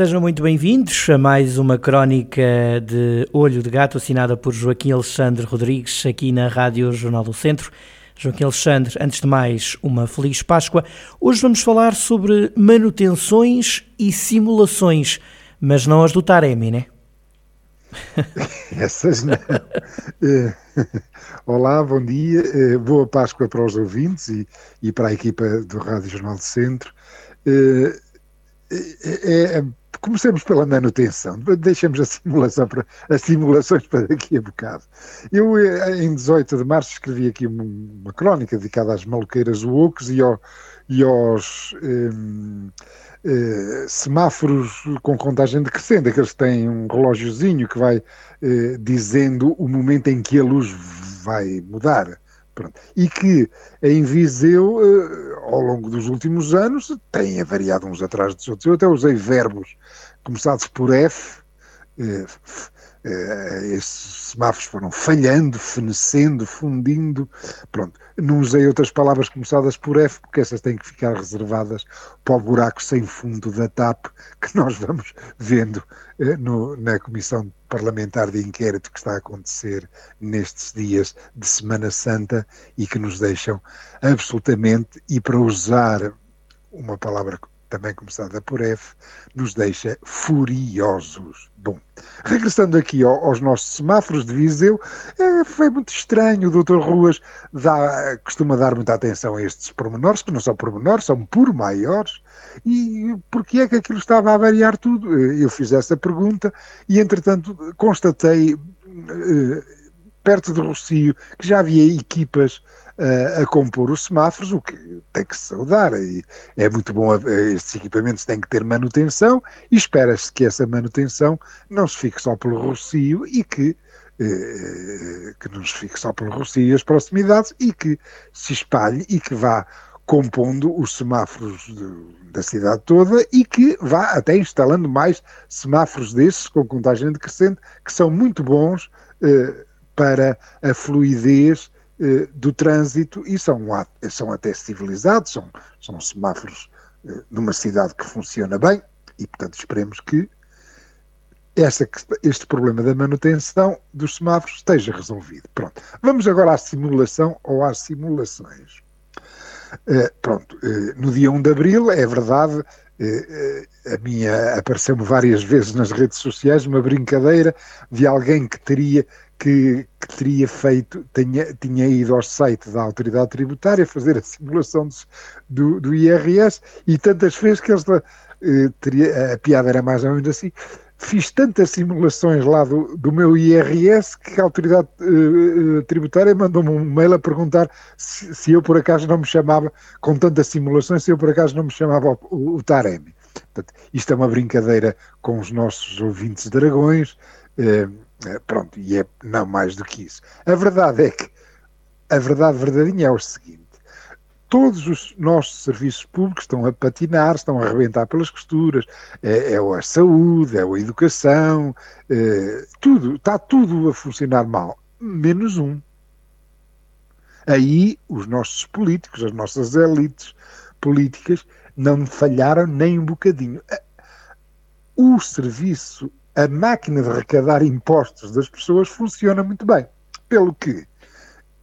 Sejam muito bem-vindos a mais uma crónica de Olho de Gato, assinada por Joaquim Alexandre Rodrigues, aqui na Rádio Jornal do Centro. Joaquim Alexandre, antes de mais, uma feliz Páscoa. Hoje vamos falar sobre manutenções e simulações, mas não as do Taremi, né? Essas não. Eh, olá, bom dia, eh, boa Páscoa para os ouvintes e, para a equipa do Rádio Jornal do Centro. Eh, é, comecemos pela manutenção, deixemos a simulação para, as simulações para daqui a bocado. Eu, eh, em 18 de março, escrevi aqui uma crónica dedicada às maluqueiras woke e, ao, e aos um, eh, semáforos com contagem decrescente, aqueles que têm um relógiozinho que vai eh, dizendo o momento em que a luz vai mudar. Pronto. E que em Viseu, eh, ao longo dos últimos anos, tem variado uns atrás dos outros. Eu até usei verbos começados por F, eh, eh, esses semáforos foram falhando, fenecendo, fundindo. Pronto, não usei outras palavras começadas por F, porque essas têm que ficar reservadas para o buraco sem fundo da TAP que nós vamos vendo eh, no, na Comissão Parlamentar de Inquérito que está a acontecer nestes dias de Semana Santa e que nos deixam absolutamente, e para usar uma palavra também começada por F, nos deixa furiosos. Bom, regressando aqui ao, aos nossos semáforos de Viseu, é, foi muito estranho. O Dr. Ruas dá, costuma dar muita atenção a estes pormenores, que não são pormenores, são por maiores. E porquê é que aquilo estava a variar tudo? Eu fiz essa pergunta e, entretanto, constatei eh, perto de Rocio que já havia equipas a compor os semáforos, o que tem que se saudar. E é muito bom, estes equipamentos têm que ter manutenção e espera-se que essa manutenção não se fique só pelo Rocio e que eh, que não se fique só pelo Rocio e as proximidades e que se espalhe e que vá compondo os semáforos de, da cidade toda e que vá até instalando mais semáforos desses com contagem decrescente que são muito bons eh, para a fluidez eh, do trânsito e são, são até civilizados, são, são semáforos eh, numa cidade que funciona bem e, portanto, esperemos que este problema da manutenção dos semáforos esteja resolvido. Pronto. Vamos agora à simulação ou às simulações. Uh, pronto, uh, no dia 1 de Abril, é verdade, a minha apareceu-me várias vezes nas redes sociais uma brincadeira de alguém que teria que, que, teria feito, tinha, tinha ido ao site da autoridade tributária fazer a simulação do, do IRS e tantas vezes que eles eh, teria, a piada era mais ou menos assim, fiz tantas simulações lá do, do meu IRS que a autoridade eh, tributária mandou-me um mail a perguntar se, se, eu por acaso não me chamava, com tantas simulações, se eu por acaso não me chamava o, o, o Taremi. Portanto, isto é uma brincadeira com os nossos ouvintes dragões. Eh, pronto, e é não mais do que isso. A verdade é que a verdade verdadeira é o seguinte: todos os nossos serviços públicos estão a patinar, estão a arrebentar pelas costuras, é, é a saúde, é a educação, é, tudo, está tudo a funcionar mal, menos um. Aí os nossos políticos, as nossas elites políticas, não falharam nem um bocadinho. O serviço a máquina de arrecadar impostos das pessoas funciona muito bem. Pelo que,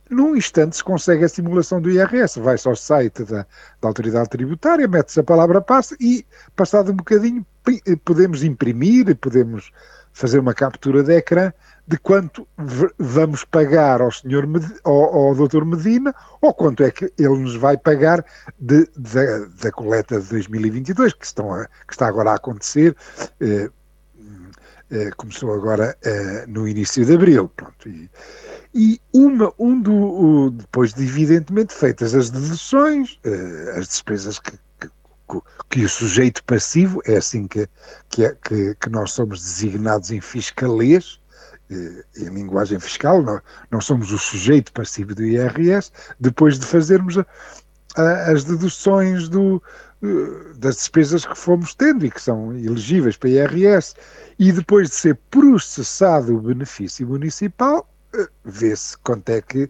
num instante, se consegue a simulação do IRS. Vai-se ao site da, da autoridade tributária, mete-se a palavra passe e, passado um bocadinho, podemos imprimir, podemos fazer uma captura de ecrã de quanto vamos pagar ao senhor ao, ao Dr. Medina ou quanto é que ele nos vai pagar de, de, da coleta de 2022 que, estão a, que está agora a acontecer eh, eh, começou agora eh, no início de abril. Pronto, e, e uma, um do, o, depois de evidentemente feitas as deduções, eh, as despesas que, que, que, o sujeito passivo, é assim que, que, é, que, nós somos designados em fiscalês, em linguagem fiscal, não, não somos o sujeito passivo do IRS, depois de fazermos a, a, as deduções do, das despesas que fomos tendo e que são elegíveis para IRS, e depois de ser processado o benefício municipal, eh, vê-se quanto é que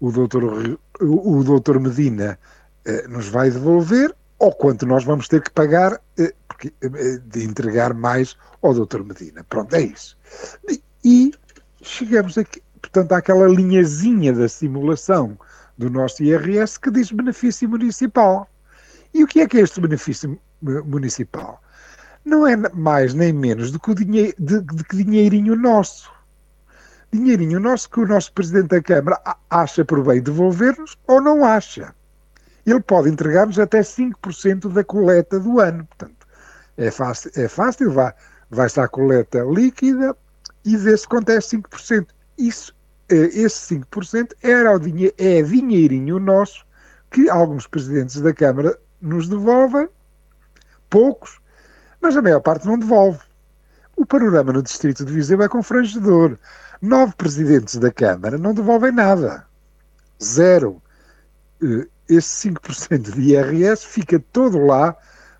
o doutor, o doutor Medina eh, nos vai devolver ou quanto nós vamos ter que pagar eh, de entregar mais ao doutor Medina. Pronto, é isso. E chegamos aqui, portanto, àquela linhazinha da simulação do nosso IRS que diz benefício municipal. E o que é que é este benefício municipal? Não é mais nem menos do que, o dinhe de, de que dinheirinho nosso. Dinheirinho nosso que o nosso Presidente da Câmara acha por bem devolver-nos ou não acha. Ele pode entregar-nos até 5% da coleta do ano. Portanto, é fácil, é fácil vai, vai estar a coleta líquida e vê-se quanto é 5%. Isso, é, esse 5% era o dinhe é dinheirinho nosso que alguns presidentes da Câmara nos devolvem, poucos, mas a maior parte não devolve. O panorama no distrito de Viseu é confrangedor. Nove presidentes da Câmara não devolvem nada. Zero. Eh, esse 5% de IRS fica todo lá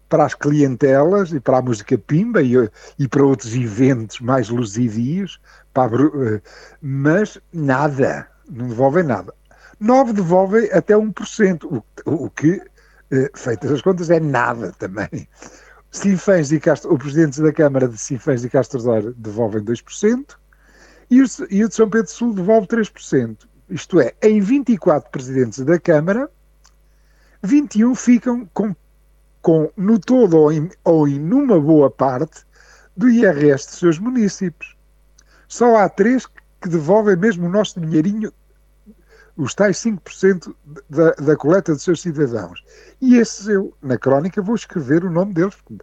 para as clientelas e para a música pimba e, e para outros eventos mais luzidios, para, eh, mas nada, não devolvem nada. Nove devolvem até 1%, o, o que, eh, feitas as contas, é nada também. Sinfãs e Castro, o presidente da Câmara de Sinfãs e Castro devolvem 2% e o, e o de São Pedro Sul devolve 3%. Isto é, em 24 presidentes da Câmara, 21 ficam com, com no todo ou em, ou em numa boa parte do IRS dos seus municípios. Só há três que devolvem mesmo o nosso dinheirinho, os tais 5% da, da coleta dos seus cidadãos. E esses eu, na crónica, vou escrever o nome deles, porque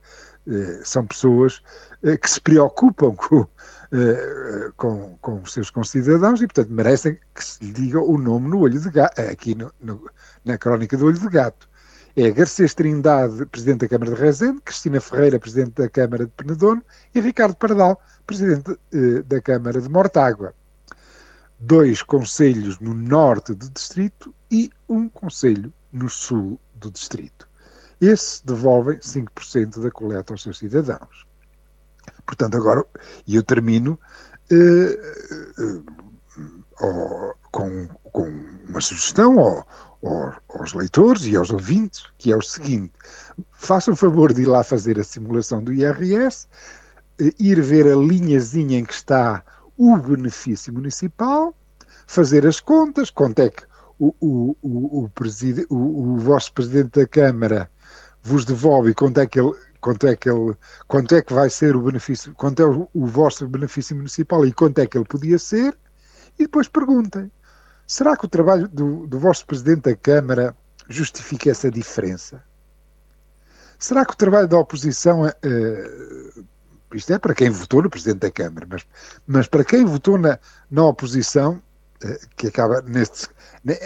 são pessoas eh, que se preocupam com, eh, com, com os seus concidadãos e, portanto, merecem que se lhe diga o nome no olho de gato, aqui no, no, na crónica do olho de gato. É Garcês Trindade, Presidente da Câmara de Rezende, Cristina Ferreira, Presidente da Câmara de Penedono e Ricardo Pardal, Presidente eh, da Câmara de Mortágua. Dois conselhos no norte do distrito e um conselho no sul do distrito. Esse devolvem 5% da coleta aos seus cidadãos. Portanto, agora, e eu termino eh, eh, com, com, uma sugestão ao, ao, aos leitores e aos ouvintes, que é o seguinte: façam o favor de ir lá fazer a simulação do IRS, eh, ir ver a linhazinha em que está o benefício municipal, fazer as contas, quanto é que o, o, o, o, o, o vosso presidente da Câmara vos devolve quanto é que ele quanto é que ele, quanto é que vai ser o benefício, quanto é o, o vosso benefício municipal e quanto é que ele podia ser, e depois perguntem, será que o trabalho do, do vosso Presidente da Câmara justifica essa diferença? Será que o trabalho da oposição, uh, isto é para quem votou no Presidente da Câmara, mas, mas para quem votou na, na oposição, que acaba neste,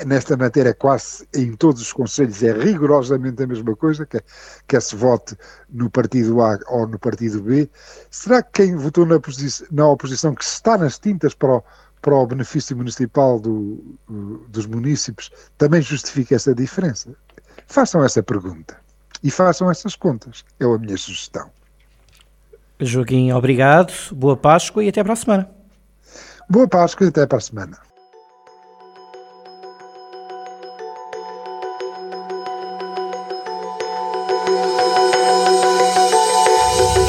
nesta matéria quase em todos os conselhos é rigorosamente a mesma coisa, que, que se vote no partido A ou no partido B. Será que quem votou na, na oposição, que está nas tintas para o, para o benefício municipal do, dos municípios, também justifica essa diferença? Façam essa pergunta e façam essas contas. É a minha sugestão. Joaquim, obrigado, boa Páscoa e até para a semana. Boa Páscoa e até para a semana.